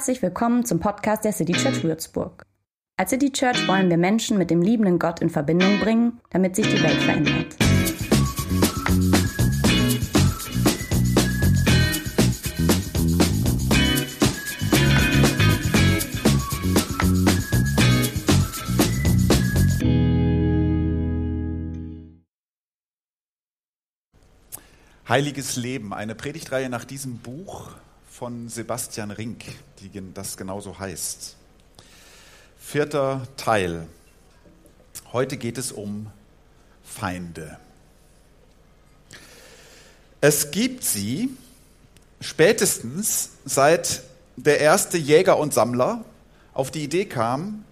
Herzlich willkommen zum Podcast der City Church Würzburg. Als City Church wollen wir Menschen mit dem liebenden Gott in Verbindung bringen, damit sich die Welt verändert. Heiliges Leben, eine Predigtreihe nach diesem Buch von Sebastian Rink, die das genauso heißt. Vierter Teil. Heute geht es um Feinde. Es gibt sie spätestens seit der erste Jäger und Sammler auf die Idee kam,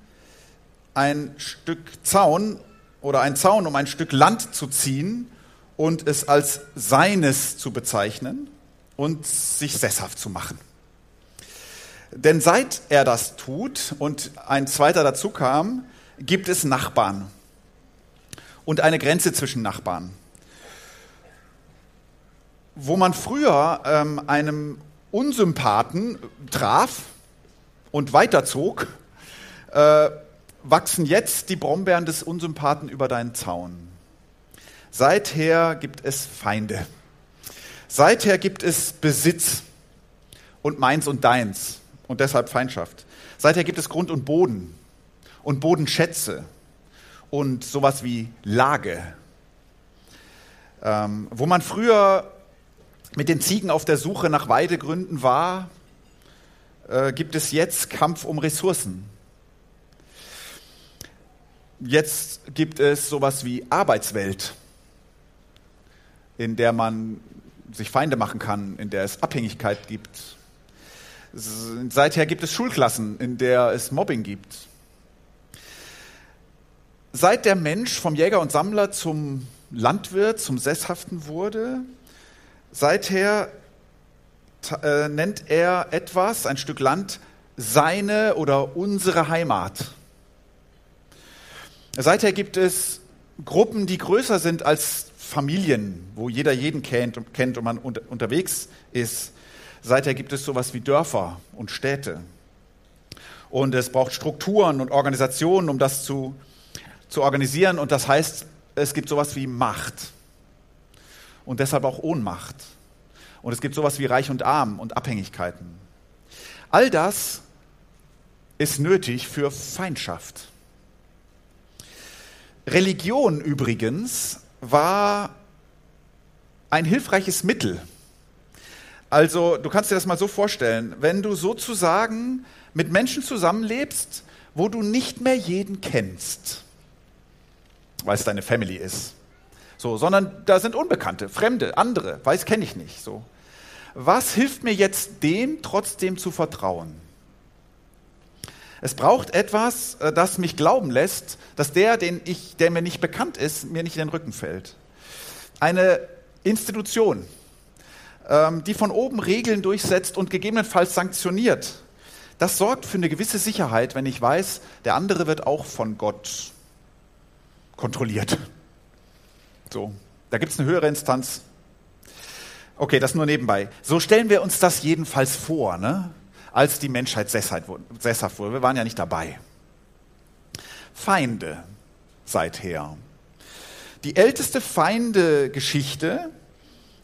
ein Stück Zaun oder ein Zaun um ein Stück Land zu ziehen und es als seines zu bezeichnen und sich sesshaft zu machen. Denn seit er das tut und ein zweiter dazu kam, gibt es Nachbarn und eine Grenze zwischen Nachbarn. Wo man früher ähm, einem Unsympathen traf und weiterzog, äh, wachsen jetzt die Brombeeren des Unsympathen über deinen Zaun. Seither gibt es Feinde. Seither gibt es Besitz und meins und deins und deshalb Feindschaft. Seither gibt es Grund und Boden und Bodenschätze und sowas wie Lage. Ähm, wo man früher mit den Ziegen auf der Suche nach Weidegründen war, äh, gibt es jetzt Kampf um Ressourcen. Jetzt gibt es sowas wie Arbeitswelt in der man sich Feinde machen kann, in der es Abhängigkeit gibt. Seither gibt es Schulklassen, in der es Mobbing gibt. Seit der Mensch vom Jäger und Sammler zum Landwirt, zum Sesshaften wurde, seither äh, nennt er etwas, ein Stück Land, seine oder unsere Heimat. Seither gibt es Gruppen, die größer sind als Familien, wo jeder jeden kennt, kennt und man unter, unterwegs ist. Seither gibt es sowas wie Dörfer und Städte. Und es braucht Strukturen und Organisationen, um das zu, zu organisieren. Und das heißt, es gibt sowas wie Macht. Und deshalb auch Ohnmacht. Und es gibt sowas wie Reich und Arm und Abhängigkeiten. All das ist nötig für Feindschaft. Religion übrigens war ein hilfreiches Mittel. Also du kannst dir das mal so vorstellen, wenn du sozusagen mit Menschen zusammenlebst, wo du nicht mehr jeden kennst, weil es deine Family ist, so, sondern da sind Unbekannte, Fremde, andere, weiß kenne ich nicht. So, was hilft mir jetzt dem trotzdem zu vertrauen? Es braucht etwas, äh, das mich glauben lässt, dass der, den ich, der mir nicht bekannt ist, mir nicht in den Rücken fällt. Eine Institution, ähm, die von oben Regeln durchsetzt und gegebenenfalls sanktioniert. Das sorgt für eine gewisse Sicherheit, wenn ich weiß, der andere wird auch von Gott kontrolliert. So, da gibt es eine höhere Instanz. Okay, das nur nebenbei. So stellen wir uns das jedenfalls vor. Ne? Als die Menschheit sesshaft wurde. Wir waren ja nicht dabei. Feinde seither. Die älteste Feindegeschichte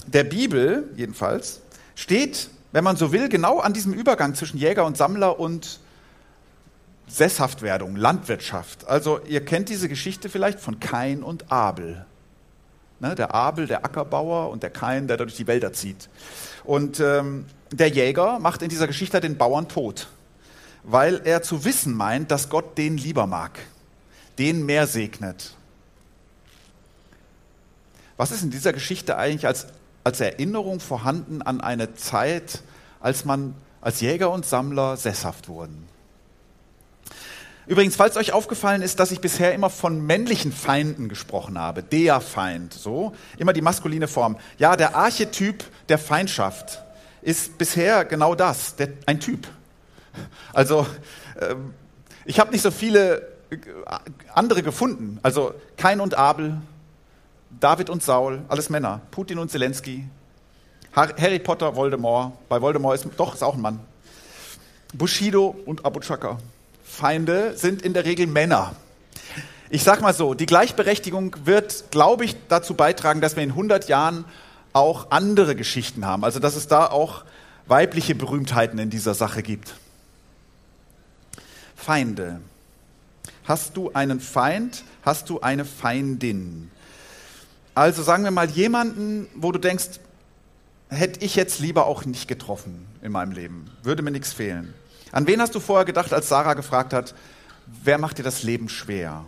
der Bibel, jedenfalls, steht, wenn man so will, genau an diesem Übergang zwischen Jäger und Sammler und Sesshaftwerdung, Landwirtschaft. Also ihr kennt diese Geschichte vielleicht von Kain und Abel. Ne, der Abel, der Ackerbauer und der Kain, der durch die Wälder zieht. Und ähm, der Jäger macht in dieser Geschichte den Bauern tot, weil er zu wissen meint, dass Gott den lieber mag, den mehr segnet. Was ist in dieser Geschichte eigentlich als, als Erinnerung vorhanden an eine Zeit, als man als Jäger und Sammler sesshaft wurden? Übrigens, falls euch aufgefallen ist, dass ich bisher immer von männlichen Feinden gesprochen habe, der Feind, so, immer die maskuline Form. Ja, der Archetyp der Feindschaft ist bisher genau das, der, ein Typ. Also äh, ich habe nicht so viele äh, andere gefunden. Also Kain und Abel, David und Saul, alles Männer. Putin und Zelensky, Harry Potter, Voldemort. Bei Voldemort ist doch ist auch ein Mann. Bushido und Abu Chaka. Feinde sind in der Regel Männer. Ich sag mal so, die Gleichberechtigung wird, glaube ich, dazu beitragen, dass wir in 100 Jahren auch andere Geschichten haben. Also, dass es da auch weibliche Berühmtheiten in dieser Sache gibt. Feinde. Hast du einen Feind? Hast du eine Feindin? Also sagen wir mal jemanden, wo du denkst, hätte ich jetzt lieber auch nicht getroffen in meinem Leben, würde mir nichts fehlen. An wen hast du vorher gedacht, als Sarah gefragt hat, wer macht dir das Leben schwer?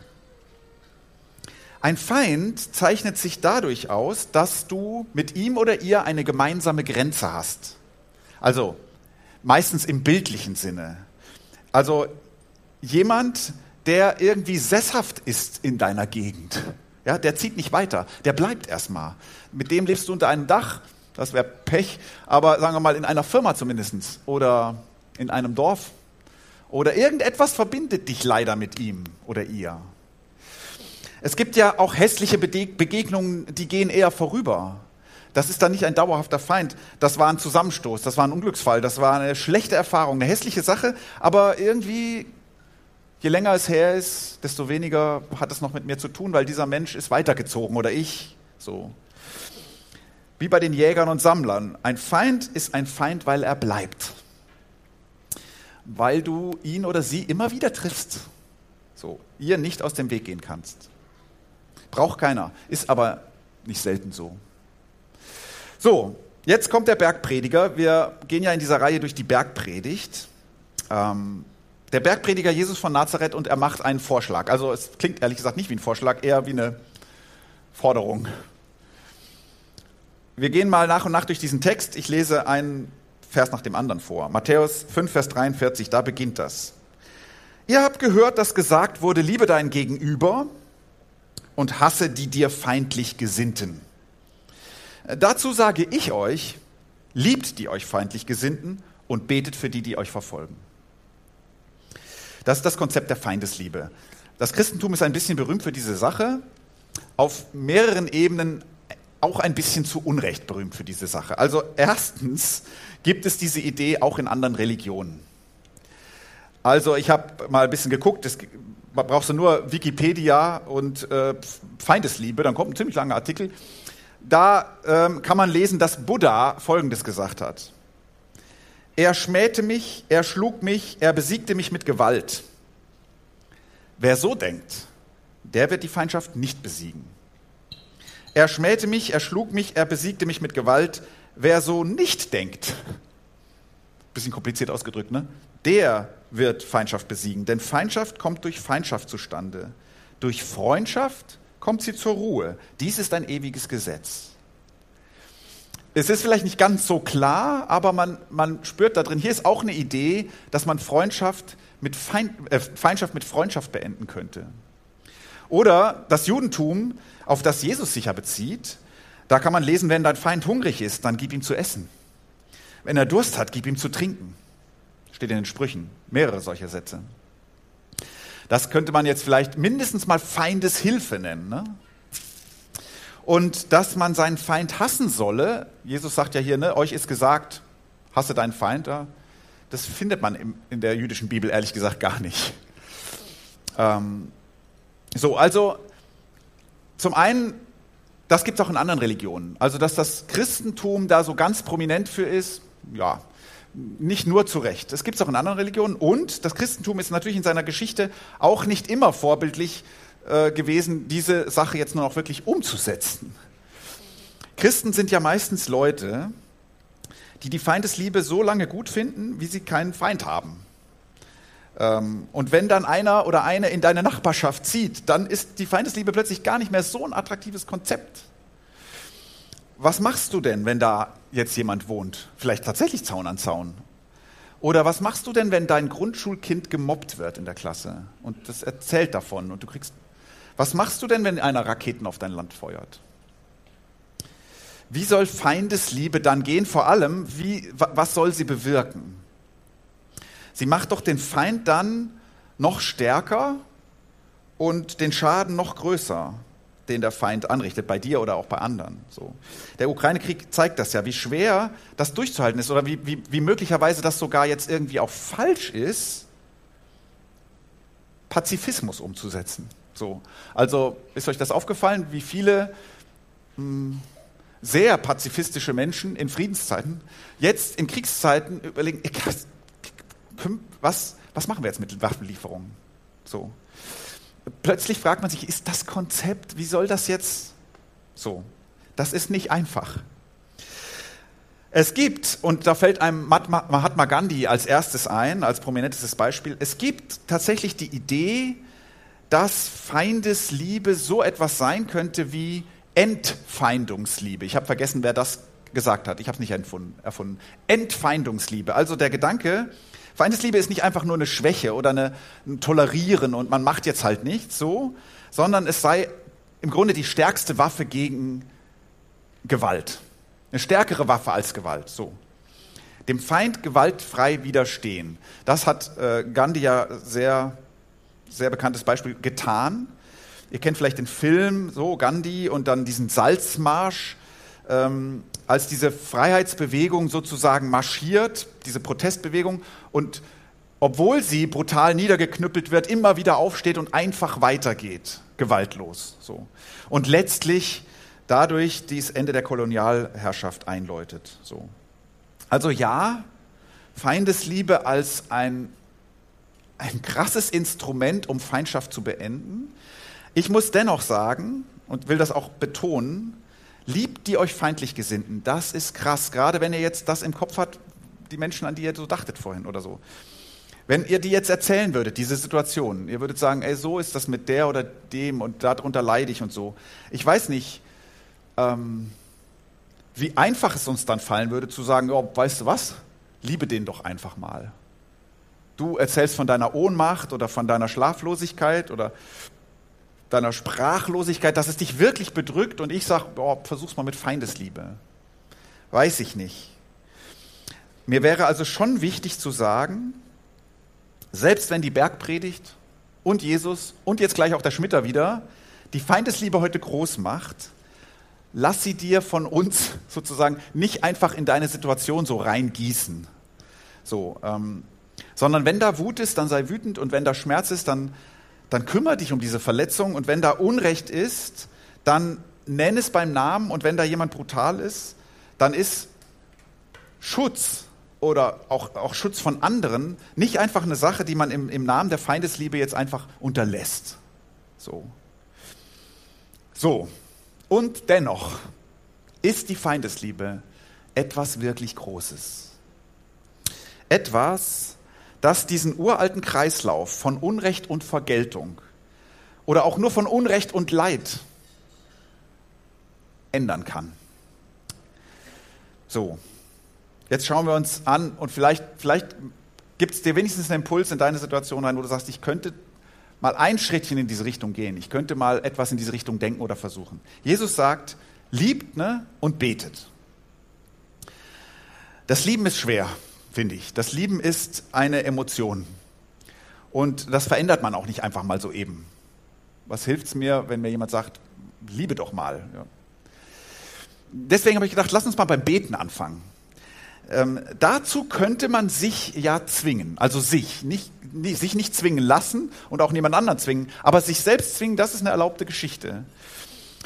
Ein Feind zeichnet sich dadurch aus, dass du mit ihm oder ihr eine gemeinsame Grenze hast. Also meistens im bildlichen Sinne. Also jemand, der irgendwie sesshaft ist in deiner Gegend. Ja, der zieht nicht weiter, der bleibt erstmal. Mit dem lebst du unter einem Dach, das wäre Pech, aber sagen wir mal in einer Firma zumindest oder in einem Dorf. Oder irgendetwas verbindet dich leider mit ihm oder ihr. Es gibt ja auch hässliche Begegnungen, die gehen eher vorüber. Das ist dann nicht ein dauerhafter Feind. Das war ein Zusammenstoß, das war ein Unglücksfall, das war eine schlechte Erfahrung, eine hässliche Sache, aber irgendwie, je länger es her ist, desto weniger hat es noch mit mir zu tun, weil dieser Mensch ist weitergezogen oder ich. So. Wie bei den Jägern und Sammlern. Ein Feind ist ein Feind, weil er bleibt. Weil du ihn oder sie immer wieder triffst. So, ihr nicht aus dem Weg gehen kannst. Braucht keiner, ist aber nicht selten so. So, jetzt kommt der Bergprediger. Wir gehen ja in dieser Reihe durch die Bergpredigt. Ähm, der Bergprediger Jesus von Nazareth und er macht einen Vorschlag. Also es klingt ehrlich gesagt nicht wie ein Vorschlag, eher wie eine Forderung. Wir gehen mal nach und nach durch diesen Text. Ich lese einen Vers nach dem anderen vor. Matthäus 5, Vers 43, da beginnt das. Ihr habt gehört, dass gesagt wurde, liebe dein Gegenüber und hasse die dir feindlich Gesinnten. Dazu sage ich euch, liebt die euch feindlich Gesinnten und betet für die, die euch verfolgen. Das ist das Konzept der Feindesliebe. Das Christentum ist ein bisschen berühmt für diese Sache, auf mehreren Ebenen auch ein bisschen zu Unrecht berühmt für diese Sache. Also erstens gibt es diese Idee auch in anderen Religionen. Also ich habe mal ein bisschen geguckt, das brauchst du nur Wikipedia und äh, Feindesliebe, dann kommt ein ziemlich langer Artikel. Da ähm, kann man lesen, dass Buddha Folgendes gesagt hat. Er schmähte mich, er schlug mich, er besiegte mich mit Gewalt. Wer so denkt, der wird die Feindschaft nicht besiegen. Er schmähte mich, er schlug mich, er besiegte mich mit Gewalt. Wer so nicht denkt, bisschen kompliziert ausgedrückt, ne? Der wird Feindschaft besiegen. Denn Feindschaft kommt durch Feindschaft zustande. Durch Freundschaft kommt sie zur Ruhe. Dies ist ein ewiges Gesetz. Es ist vielleicht nicht ganz so klar, aber man, man spürt da drin, hier ist auch eine Idee, dass man Freundschaft mit Feind, äh, Feindschaft mit Freundschaft beenden könnte. Oder das Judentum, auf das Jesus sich ja bezieht, da kann man lesen, wenn dein Feind hungrig ist, dann gib ihm zu essen. Wenn er Durst hat, gib ihm zu trinken. Steht in den Sprüchen, mehrere solcher Sätze. Das könnte man jetzt vielleicht mindestens mal Feindeshilfe nennen. Ne? Und dass man seinen Feind hassen solle, Jesus sagt ja hier, ne, euch ist gesagt, hasse deinen Feind, das findet man in der jüdischen Bibel ehrlich gesagt gar nicht. Ähm, so, also zum einen, das gibt es auch in anderen Religionen. Also, dass das Christentum da so ganz prominent für ist, ja, nicht nur zu Recht. Es gibt es auch in anderen Religionen. Und das Christentum ist natürlich in seiner Geschichte auch nicht immer vorbildlich äh, gewesen, diese Sache jetzt nur noch wirklich umzusetzen. Christen sind ja meistens Leute, die die Feindesliebe so lange gut finden, wie sie keinen Feind haben. Ähm, und wenn dann einer oder eine in deine Nachbarschaft zieht, dann ist die Feindesliebe plötzlich gar nicht mehr so ein attraktives Konzept. Was machst du denn, wenn da jetzt jemand wohnt? Vielleicht tatsächlich Zaun an Zaun. Oder was machst du denn, wenn dein Grundschulkind gemobbt wird in der Klasse und das erzählt davon und du kriegst. Was machst du denn, wenn einer Raketen auf dein Land feuert? Wie soll Feindesliebe dann gehen? Vor allem, wie, was soll sie bewirken? Sie macht doch den Feind dann noch stärker und den Schaden noch größer. Den der Feind anrichtet, bei dir oder auch bei anderen. So. Der Ukraine-Krieg zeigt das ja, wie schwer das durchzuhalten ist oder wie, wie, wie möglicherweise das sogar jetzt irgendwie auch falsch ist, Pazifismus umzusetzen. So. Also ist euch das aufgefallen, wie viele mh, hm, sehr pazifistische Menschen in Friedenszeiten jetzt in Kriegszeiten überlegen, was, was machen wir jetzt mit Waffenlieferungen? So. Plötzlich fragt man sich, ist das Konzept, wie soll das jetzt so? Das ist nicht einfach. Es gibt, und da fällt einem Mahatma Gandhi als erstes ein, als prominentestes Beispiel, es gibt tatsächlich die Idee, dass Feindesliebe so etwas sein könnte wie Entfeindungsliebe. Ich habe vergessen, wer das gesagt hat. Ich habe es nicht erfunden. Entfeindungsliebe. Also der Gedanke, Feindesliebe ist nicht einfach nur eine Schwäche oder eine, ein Tolerieren und man macht jetzt halt nichts so, sondern es sei im Grunde die stärkste Waffe gegen Gewalt. Eine stärkere Waffe als Gewalt. So. Dem Feind gewaltfrei widerstehen. Das hat äh, Gandhi ja sehr, sehr bekanntes Beispiel getan. Ihr kennt vielleicht den Film, so Gandhi und dann diesen Salzmarsch, ähm, als diese Freiheitsbewegung sozusagen marschiert, diese Protestbewegung und obwohl sie brutal niedergeknüppelt wird, immer wieder aufsteht und einfach weitergeht, gewaltlos. So. Und letztlich dadurch das Ende der Kolonialherrschaft einläutet. So. Also ja, Feindesliebe als ein, ein krasses Instrument, um Feindschaft zu beenden. Ich muss dennoch sagen und will das auch betonen, liebt die euch feindlich Gesinnten. Das ist krass, gerade wenn ihr jetzt das im Kopf habt, die Menschen, an die ihr so dachtet vorhin oder so. Wenn ihr die jetzt erzählen würdet, diese Situation, ihr würdet sagen, ey, so ist das mit der oder dem und darunter leide ich und so. Ich weiß nicht, ähm, wie einfach es uns dann fallen würde zu sagen, oh, weißt du was, liebe den doch einfach mal. Du erzählst von deiner Ohnmacht oder von deiner Schlaflosigkeit oder deiner Sprachlosigkeit, dass es dich wirklich bedrückt und ich sage, oh, versuch's mal mit Feindesliebe. Weiß ich nicht. Mir wäre also schon wichtig zu sagen, selbst wenn die Bergpredigt und Jesus und jetzt gleich auch der Schmitter wieder die Feindesliebe heute groß macht, lass sie dir von uns sozusagen nicht einfach in deine Situation so reingießen. So, ähm, sondern wenn da Wut ist, dann sei wütend und wenn da Schmerz ist, dann dann kümmere dich um diese Verletzung und wenn da Unrecht ist, dann nenn es beim Namen und wenn da jemand brutal ist, dann ist Schutz oder auch, auch Schutz von anderen nicht einfach eine Sache, die man im, im Namen der Feindesliebe jetzt einfach unterlässt. So. So. Und dennoch ist die Feindesliebe etwas wirklich Großes. Etwas, das diesen uralten Kreislauf von Unrecht und Vergeltung oder auch nur von Unrecht und Leid ändern kann. So, jetzt schauen wir uns an und vielleicht, vielleicht gibt es dir wenigstens einen Impuls in deine Situation rein, wo du sagst, ich könnte mal ein Schrittchen in diese Richtung gehen, ich könnte mal etwas in diese Richtung denken oder versuchen. Jesus sagt, liebt ne, und betet. Das Lieben ist schwer finde ich. Das Lieben ist eine Emotion. Und das verändert man auch nicht einfach mal so eben. Was hilft es mir, wenn mir jemand sagt, liebe doch mal? Ja. Deswegen habe ich gedacht, lass uns mal beim Beten anfangen. Ähm, dazu könnte man sich ja zwingen, also sich, nicht, nicht, sich nicht zwingen lassen und auch niemand anderen zwingen, aber sich selbst zwingen, das ist eine erlaubte Geschichte.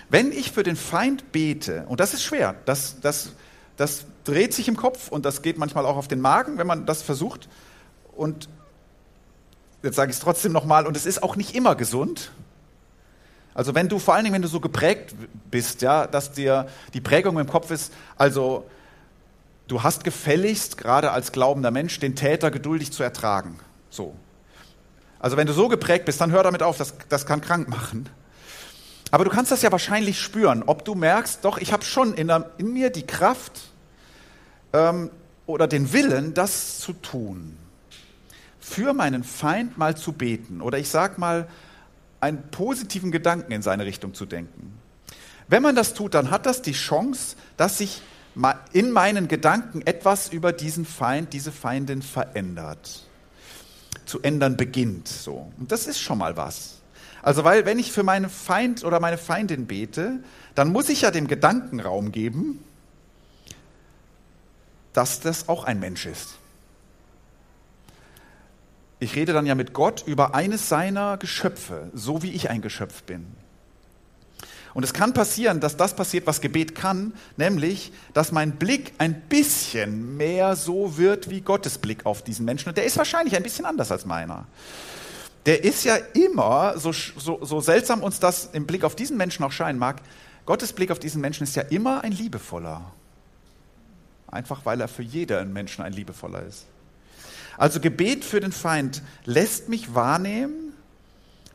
Wenn ich für den Feind bete, und das ist schwer, das, das, das dreht sich im Kopf und das geht manchmal auch auf den Magen, wenn man das versucht. Und jetzt sage ich es trotzdem nochmal, und es ist auch nicht immer gesund. Also wenn du, vor allen Dingen, wenn du so geprägt bist, ja, dass dir die Prägung im Kopf ist, also du hast gefälligst, gerade als glaubender Mensch, den Täter geduldig zu ertragen. So. Also wenn du so geprägt bist, dann hör damit auf, das, das kann krank machen. Aber du kannst das ja wahrscheinlich spüren, ob du merkst, doch, ich habe schon in, in mir die Kraft, ähm, oder den Willen, das zu tun, für meinen Feind mal zu beten oder ich sage mal, einen positiven Gedanken in seine Richtung zu denken. Wenn man das tut, dann hat das die Chance, dass sich in meinen Gedanken etwas über diesen Feind, diese Feindin verändert, zu ändern beginnt. So. Und das ist schon mal was. Also, weil wenn ich für meinen Feind oder meine Feindin bete, dann muss ich ja dem Gedanken Raum geben, dass das auch ein Mensch ist. Ich rede dann ja mit Gott über eines seiner Geschöpfe, so wie ich ein Geschöpf bin. Und es kann passieren, dass das passiert, was Gebet kann, nämlich, dass mein Blick ein bisschen mehr so wird wie Gottes Blick auf diesen Menschen. Und der ist wahrscheinlich ein bisschen anders als meiner. Der ist ja immer, so, so, so seltsam uns das im Blick auf diesen Menschen auch scheinen mag, Gottes Blick auf diesen Menschen ist ja immer ein liebevoller. Einfach weil er für jeden Menschen ein liebevoller ist. Also Gebet für den Feind lässt mich wahrnehmen,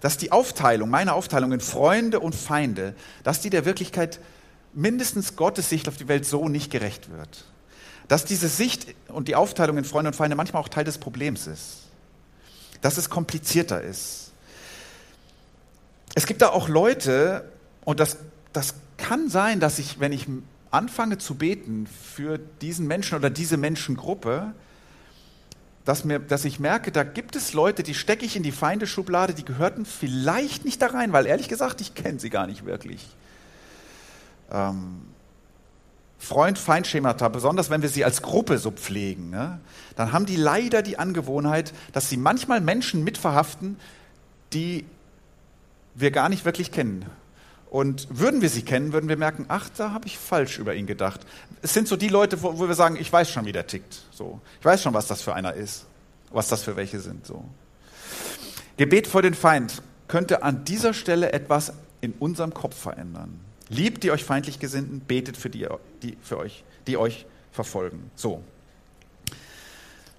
dass die Aufteilung, meine Aufteilung in Freunde und Feinde, dass die der Wirklichkeit mindestens Gottes Sicht auf die Welt so nicht gerecht wird. Dass diese Sicht und die Aufteilung in Freunde und Feinde manchmal auch Teil des Problems ist. Dass es komplizierter ist. Es gibt da auch Leute, und das, das kann sein, dass ich, wenn ich anfange zu beten für diesen Menschen oder diese Menschengruppe, dass, mir, dass ich merke, da gibt es Leute, die stecke ich in die Feindeschublade, die gehörten vielleicht nicht da rein, weil ehrlich gesagt, ich kenne sie gar nicht wirklich. Ähm, Freund-Feind-Schemata, besonders wenn wir sie als Gruppe so pflegen, ne, dann haben die leider die Angewohnheit, dass sie manchmal Menschen mitverhaften, die wir gar nicht wirklich kennen. Und würden wir sie kennen, würden wir merken, ach, da habe ich falsch über ihn gedacht. Es sind so die Leute, wo, wo, wir sagen, ich weiß schon, wie der tickt. So, ich weiß schon, was das für einer ist, was das für welche sind. So. Gebet vor den Feind könnte an dieser Stelle etwas in unserem Kopf verändern. Liebt die euch feindlich Gesinnten, betet für die, die für euch, die euch verfolgen. So.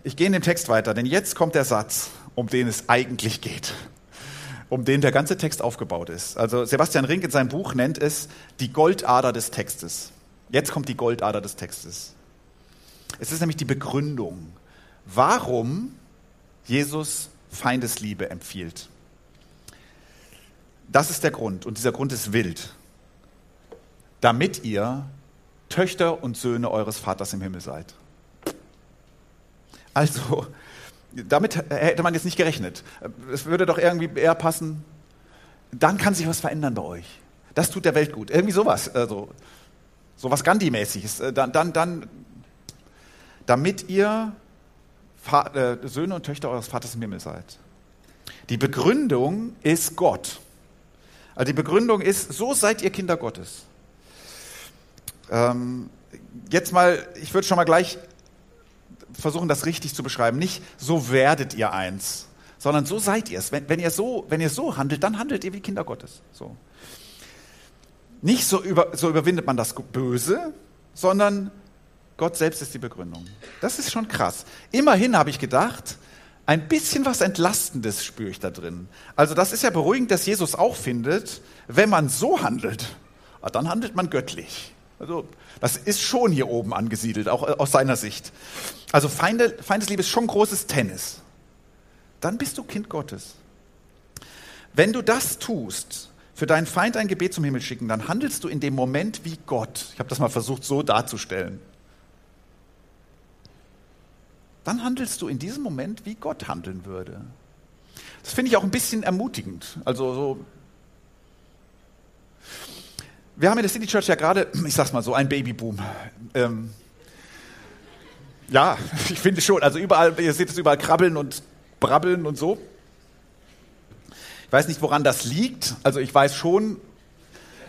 Ich gehe in den Text weiter, denn jetzt kommt der Satz, um den es eigentlich geht um den der ganze Text aufgebaut ist. Also Sebastian Rink in seinem Buch nennt es die Goldader des Textes. Jetzt kommt die Goldader des Textes. Es ist nämlich die Begründung, warum Jesus Feindesliebe empfiehlt. Das ist der Grund und dieser Grund ist wild. Damit ihr Töchter und Söhne eures Vaters im Himmel seid. Also, damit hätte man jetzt nicht gerechnet. Es würde doch irgendwie eher passen, dann kann sich was verändern bei euch. Das tut der Welt gut. Irgendwie sowas. Also, sowas Gandhi-mäßiges. Äh, dann, dann, dann, damit ihr äh, Söhne und Töchter eures Vaters im Himmel seid. Die Begründung ist Gott. Also die Begründung ist, so seid ihr Kinder Gottes. Ähm, jetzt mal, ich würde schon mal gleich versuchen, das richtig zu beschreiben. Nicht so werdet ihr eins, sondern so seid ihr es. Wenn, wenn, ihr so, wenn ihr so handelt, dann handelt ihr wie Kinder Gottes. So. Nicht so, über, so überwindet man das Böse, sondern Gott selbst ist die Begründung. Das ist schon krass. Immerhin habe ich gedacht, ein bisschen was Entlastendes spüre ich da drin. Also das ist ja beruhigend, dass Jesus auch findet, wenn man so handelt, ah, dann handelt man göttlich. Also das ist schon hier oben angesiedelt, auch aus seiner Sicht. Also Feinde, Feindesliebe ist schon großes Tennis. Dann bist du Kind Gottes. Wenn du das tust, für deinen Feind ein Gebet zum Himmel schicken, dann handelst du in dem Moment wie Gott. Ich habe das mal versucht so darzustellen. Dann handelst du in diesem Moment, wie Gott handeln würde. Das finde ich auch ein bisschen ermutigend. Also so wir haben in der City Church ja gerade, ich sag's mal so, ein Babyboom. Ähm, ja, ich finde schon. Also überall, ihr seht es überall krabbeln und brabbeln und so. Ich weiß nicht, woran das liegt. Also ich weiß schon,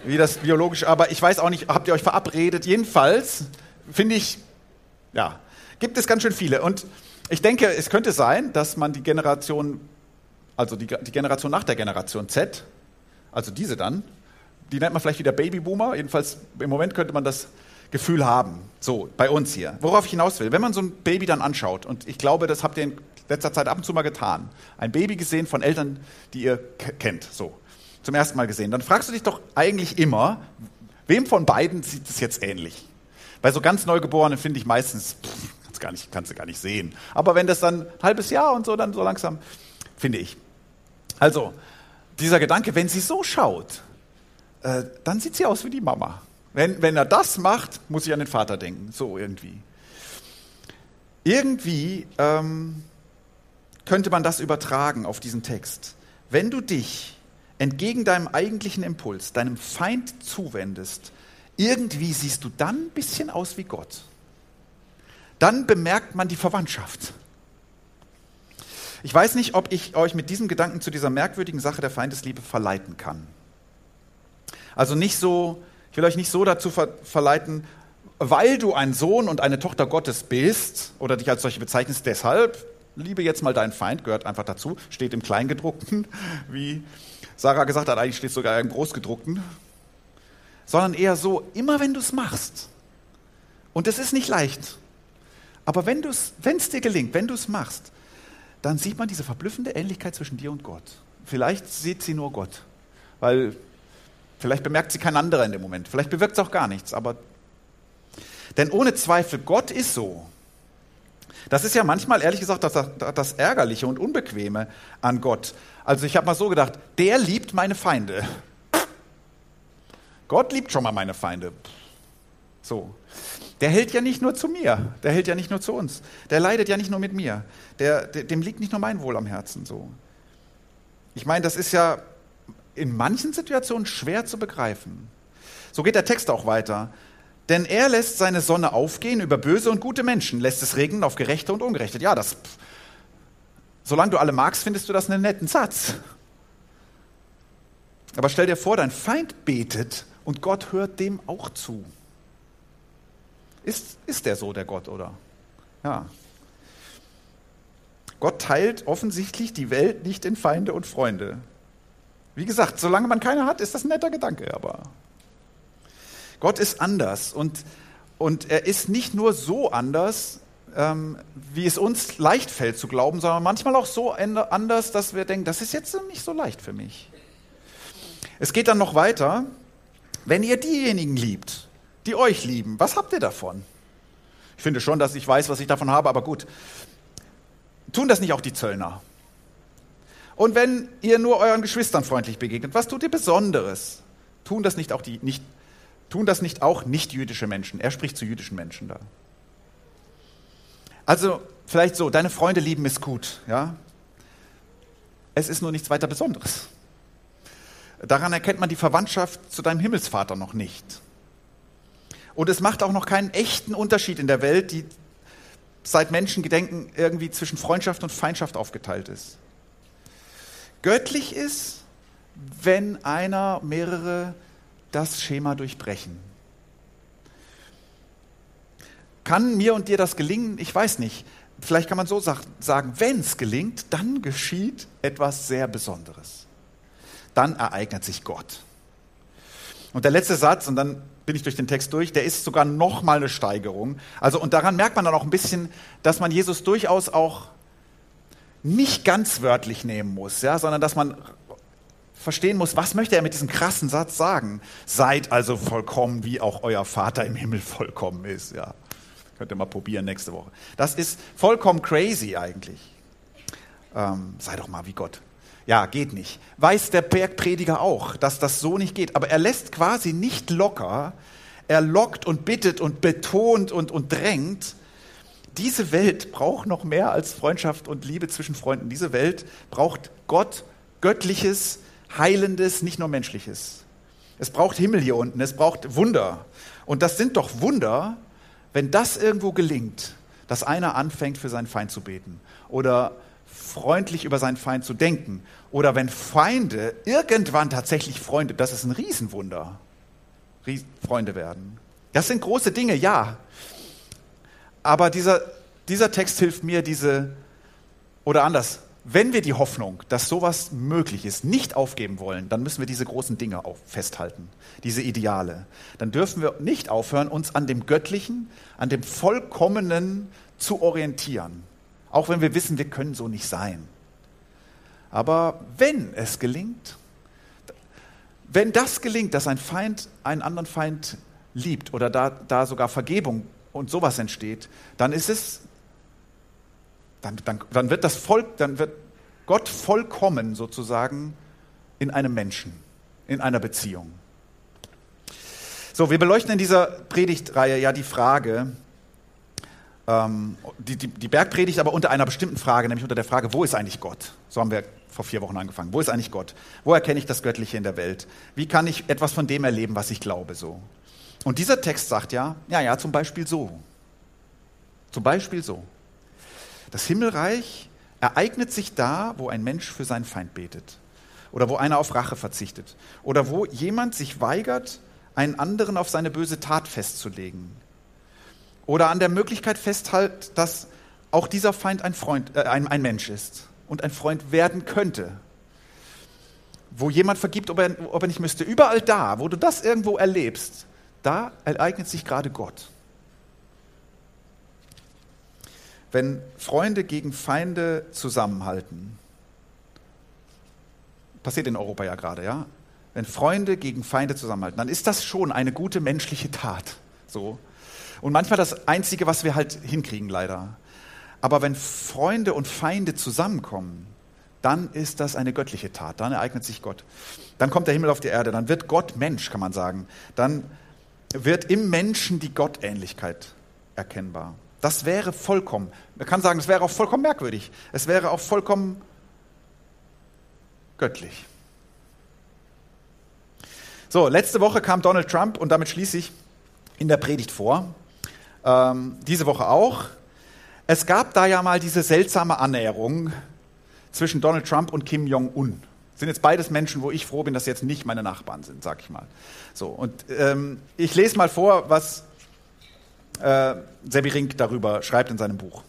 wie das biologisch, aber ich weiß auch nicht, habt ihr euch verabredet? Jedenfalls finde ich, ja, gibt es ganz schön viele. Und ich denke, es könnte sein, dass man die Generation, also die, die Generation nach der Generation Z, also diese dann, die nennt man vielleicht wieder Babyboomer. Jedenfalls im Moment könnte man das Gefühl haben. So, bei uns hier. Worauf ich hinaus will. Wenn man so ein Baby dann anschaut, und ich glaube, das habt ihr in letzter Zeit ab und zu mal getan, ein Baby gesehen von Eltern, die ihr kennt, so, zum ersten Mal gesehen, dann fragst du dich doch eigentlich immer, wem von beiden sieht es jetzt ähnlich? Bei so ganz Neugeborenen finde ich meistens, pff, gar nicht, kannst du gar nicht sehen. Aber wenn das dann ein halbes Jahr und so, dann so langsam, finde ich. Also, dieser Gedanke, wenn sie so schaut, äh, dann sieht sie aus wie die Mama. Wenn, wenn er das macht, muss ich an den Vater denken. So irgendwie. Irgendwie ähm, könnte man das übertragen auf diesen Text. Wenn du dich entgegen deinem eigentlichen Impuls, deinem Feind zuwendest, irgendwie siehst du dann ein bisschen aus wie Gott. Dann bemerkt man die Verwandtschaft. Ich weiß nicht, ob ich euch mit diesem Gedanken zu dieser merkwürdigen Sache der Feindesliebe verleiten kann. Also nicht so, ich will euch nicht so dazu ver verleiten, weil du ein Sohn und eine Tochter Gottes bist oder dich als solche bezeichnest, deshalb liebe jetzt mal deinen Feind, gehört einfach dazu, steht im Kleingedruckten, wie Sarah gesagt hat, eigentlich steht sogar im Großgedruckten, sondern eher so, immer wenn du es machst, und es ist nicht leicht, aber wenn es dir gelingt, wenn du es machst, dann sieht man diese verblüffende Ähnlichkeit zwischen dir und Gott. Vielleicht sieht sie nur Gott, weil vielleicht bemerkt sie kein anderer in dem Moment, vielleicht bewirkt es auch gar nichts, aber denn ohne Zweifel, Gott ist so. Das ist ja manchmal, ehrlich gesagt, das, das Ärgerliche und Unbequeme an Gott. Also ich habe mal so gedacht, der liebt meine Feinde. Gott liebt schon mal meine Feinde. So. Der hält ja nicht nur zu mir, der hält ja nicht nur zu uns, der leidet ja nicht nur mit mir, der, dem liegt nicht nur mein Wohl am Herzen. So. Ich meine, das ist ja in manchen Situationen schwer zu begreifen. So geht der Text auch weiter. Denn er lässt seine Sonne aufgehen über böse und gute Menschen, lässt es regnen auf Gerechte und Ungerechte. Ja, das, solange du alle magst, findest du das einen netten Satz. Aber stell dir vor, dein Feind betet und Gott hört dem auch zu. Ist, ist der so, der Gott, oder? Ja. Gott teilt offensichtlich die Welt nicht in Feinde und Freunde. Wie gesagt, solange man keine hat, ist das ein netter Gedanke, aber Gott ist anders und, und er ist nicht nur so anders, ähm, wie es uns leicht fällt zu glauben, sondern manchmal auch so anders, dass wir denken, das ist jetzt nicht so leicht für mich. Es geht dann noch weiter. Wenn ihr diejenigen liebt, die euch lieben, was habt ihr davon? Ich finde schon, dass ich weiß, was ich davon habe, aber gut. Tun das nicht auch die Zöllner? Und wenn ihr nur euren Geschwistern freundlich begegnet, was tut ihr Besonderes? Tun das nicht auch die, nicht Tun das nicht auch nicht-jüdische Menschen? Er spricht zu jüdischen Menschen da. Also vielleicht so, deine Freunde lieben ist gut, ja? Es ist nur nichts weiter Besonderes. Daran erkennt man die Verwandtschaft zu deinem Himmelsvater noch nicht. Und es macht auch noch keinen echten Unterschied in der Welt, die seit Menschengedenken irgendwie zwischen Freundschaft und Feindschaft aufgeteilt ist. Göttlich ist, wenn einer mehrere das Schema durchbrechen. Kann mir und dir das gelingen? Ich weiß nicht. Vielleicht kann man so sagen, wenn es gelingt, dann geschieht etwas sehr Besonderes. Dann ereignet sich Gott. Und der letzte Satz, und dann bin ich durch den Text durch, der ist sogar noch mal eine Steigerung. Also, und daran merkt man dann auch ein bisschen, dass man Jesus durchaus auch nicht ganz wörtlich nehmen muss, ja, sondern dass man verstehen muss, was möchte er mit diesem krassen Satz sagen? Seid also vollkommen, wie auch euer Vater im Himmel vollkommen ist. Ja, könnt ihr mal probieren nächste Woche. Das ist vollkommen crazy eigentlich. Ähm, sei doch mal wie Gott. Ja, geht nicht. Weiß der Bergprediger auch, dass das so nicht geht. Aber er lässt quasi nicht locker. Er lockt und bittet und betont und, und drängt. Diese Welt braucht noch mehr als Freundschaft und Liebe zwischen Freunden. Diese Welt braucht Gott, Göttliches, Heilendes, nicht nur Menschliches. Es braucht Himmel hier unten, es braucht Wunder. Und das sind doch Wunder, wenn das irgendwo gelingt, dass einer anfängt, für seinen Feind zu beten oder freundlich über seinen Feind zu denken oder wenn Feinde irgendwann tatsächlich Freunde, das ist ein Riesenwunder, Freunde werden. Das sind große Dinge, ja. Aber dieser, dieser Text hilft mir, diese, oder anders, wenn wir die Hoffnung, dass sowas möglich ist, nicht aufgeben wollen, dann müssen wir diese großen Dinge festhalten, diese Ideale. Dann dürfen wir nicht aufhören, uns an dem Göttlichen, an dem Vollkommenen zu orientieren. Auch wenn wir wissen, wir können so nicht sein. Aber wenn es gelingt, wenn das gelingt, dass ein Feind einen anderen Feind liebt oder da, da sogar Vergebung und sowas entsteht, dann ist es dann, dann, dann wird das Volk, dann wird Gott vollkommen sozusagen in einem Menschen, in einer Beziehung. So, wir beleuchten in dieser Predigtreihe ja die Frage, ähm, die, die, die Bergpredigt aber unter einer bestimmten Frage, nämlich unter der Frage, wo ist eigentlich Gott? So haben wir vor vier Wochen angefangen. Wo ist eigentlich Gott? Wo erkenne ich das Göttliche in der Welt? Wie kann ich etwas von dem erleben, was ich glaube, so? Und dieser Text sagt ja, ja, ja, zum Beispiel so. Zum Beispiel so. Das Himmelreich ereignet sich da, wo ein Mensch für seinen Feind betet. Oder wo einer auf Rache verzichtet. Oder wo jemand sich weigert, einen anderen auf seine böse Tat festzulegen. Oder an der Möglichkeit festhält, dass auch dieser Feind ein, Freund, äh, ein, ein Mensch ist und ein Freund werden könnte. Wo jemand vergibt, ob er, ob er nicht müsste. Überall da, wo du das irgendwo erlebst, da ereignet sich gerade Gott. Wenn Freunde gegen Feinde zusammenhalten, passiert in Europa ja gerade, ja? Wenn Freunde gegen Feinde zusammenhalten, dann ist das schon eine gute menschliche Tat. So. Und manchmal das Einzige, was wir halt hinkriegen, leider. Aber wenn Freunde und Feinde zusammenkommen, dann ist das eine göttliche Tat. Dann ereignet sich Gott. Dann kommt der Himmel auf die Erde. Dann wird Gott Mensch, kann man sagen. Dann wird im Menschen die Gottähnlichkeit erkennbar. Das wäre vollkommen, man kann sagen, es wäre auch vollkommen merkwürdig. Es wäre auch vollkommen göttlich. So, letzte Woche kam Donald Trump und damit schließe ich in der Predigt vor. Ähm, diese Woche auch. Es gab da ja mal diese seltsame Annäherung zwischen Donald Trump und Kim Jong-un. Sind jetzt beides Menschen, wo ich froh bin, dass sie jetzt nicht meine Nachbarn sind, sag ich mal. So, und ähm, ich lese mal vor, was äh, Sebi Rink darüber schreibt in seinem Buch.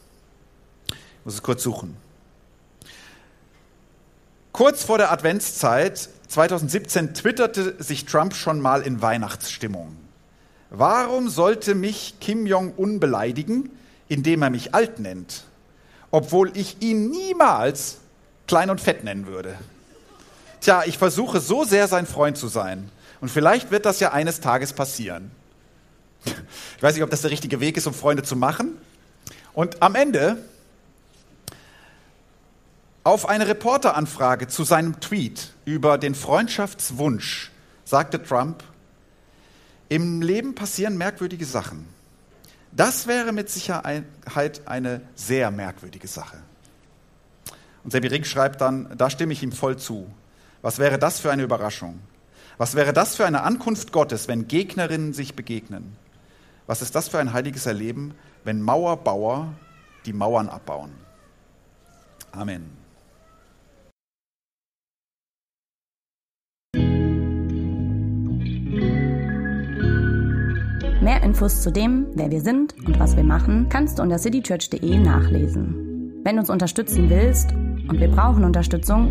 Ich muss es kurz suchen. Kurz vor der Adventszeit 2017 twitterte sich Trump schon mal in Weihnachtsstimmung. Warum sollte mich Kim Jong-un beleidigen, indem er mich alt nennt, obwohl ich ihn niemals klein und fett nennen würde? Tja, ich versuche so sehr sein Freund zu sein. Und vielleicht wird das ja eines Tages passieren. Ich weiß nicht, ob das der richtige Weg ist, um Freunde zu machen. Und am Ende, auf eine Reporteranfrage zu seinem Tweet über den Freundschaftswunsch, sagte Trump, im Leben passieren merkwürdige Sachen. Das wäre mit Sicherheit eine sehr merkwürdige Sache. Und Sebi Rink schreibt dann, da stimme ich ihm voll zu. Was wäre das für eine Überraschung? Was wäre das für eine Ankunft Gottes, wenn Gegnerinnen sich begegnen? Was ist das für ein heiliges Erleben, wenn Mauerbauer die Mauern abbauen? Amen. Mehr Infos zu dem, wer wir sind und was wir machen, kannst du unter citychurch.de nachlesen. Wenn du uns unterstützen willst, und wir brauchen Unterstützung,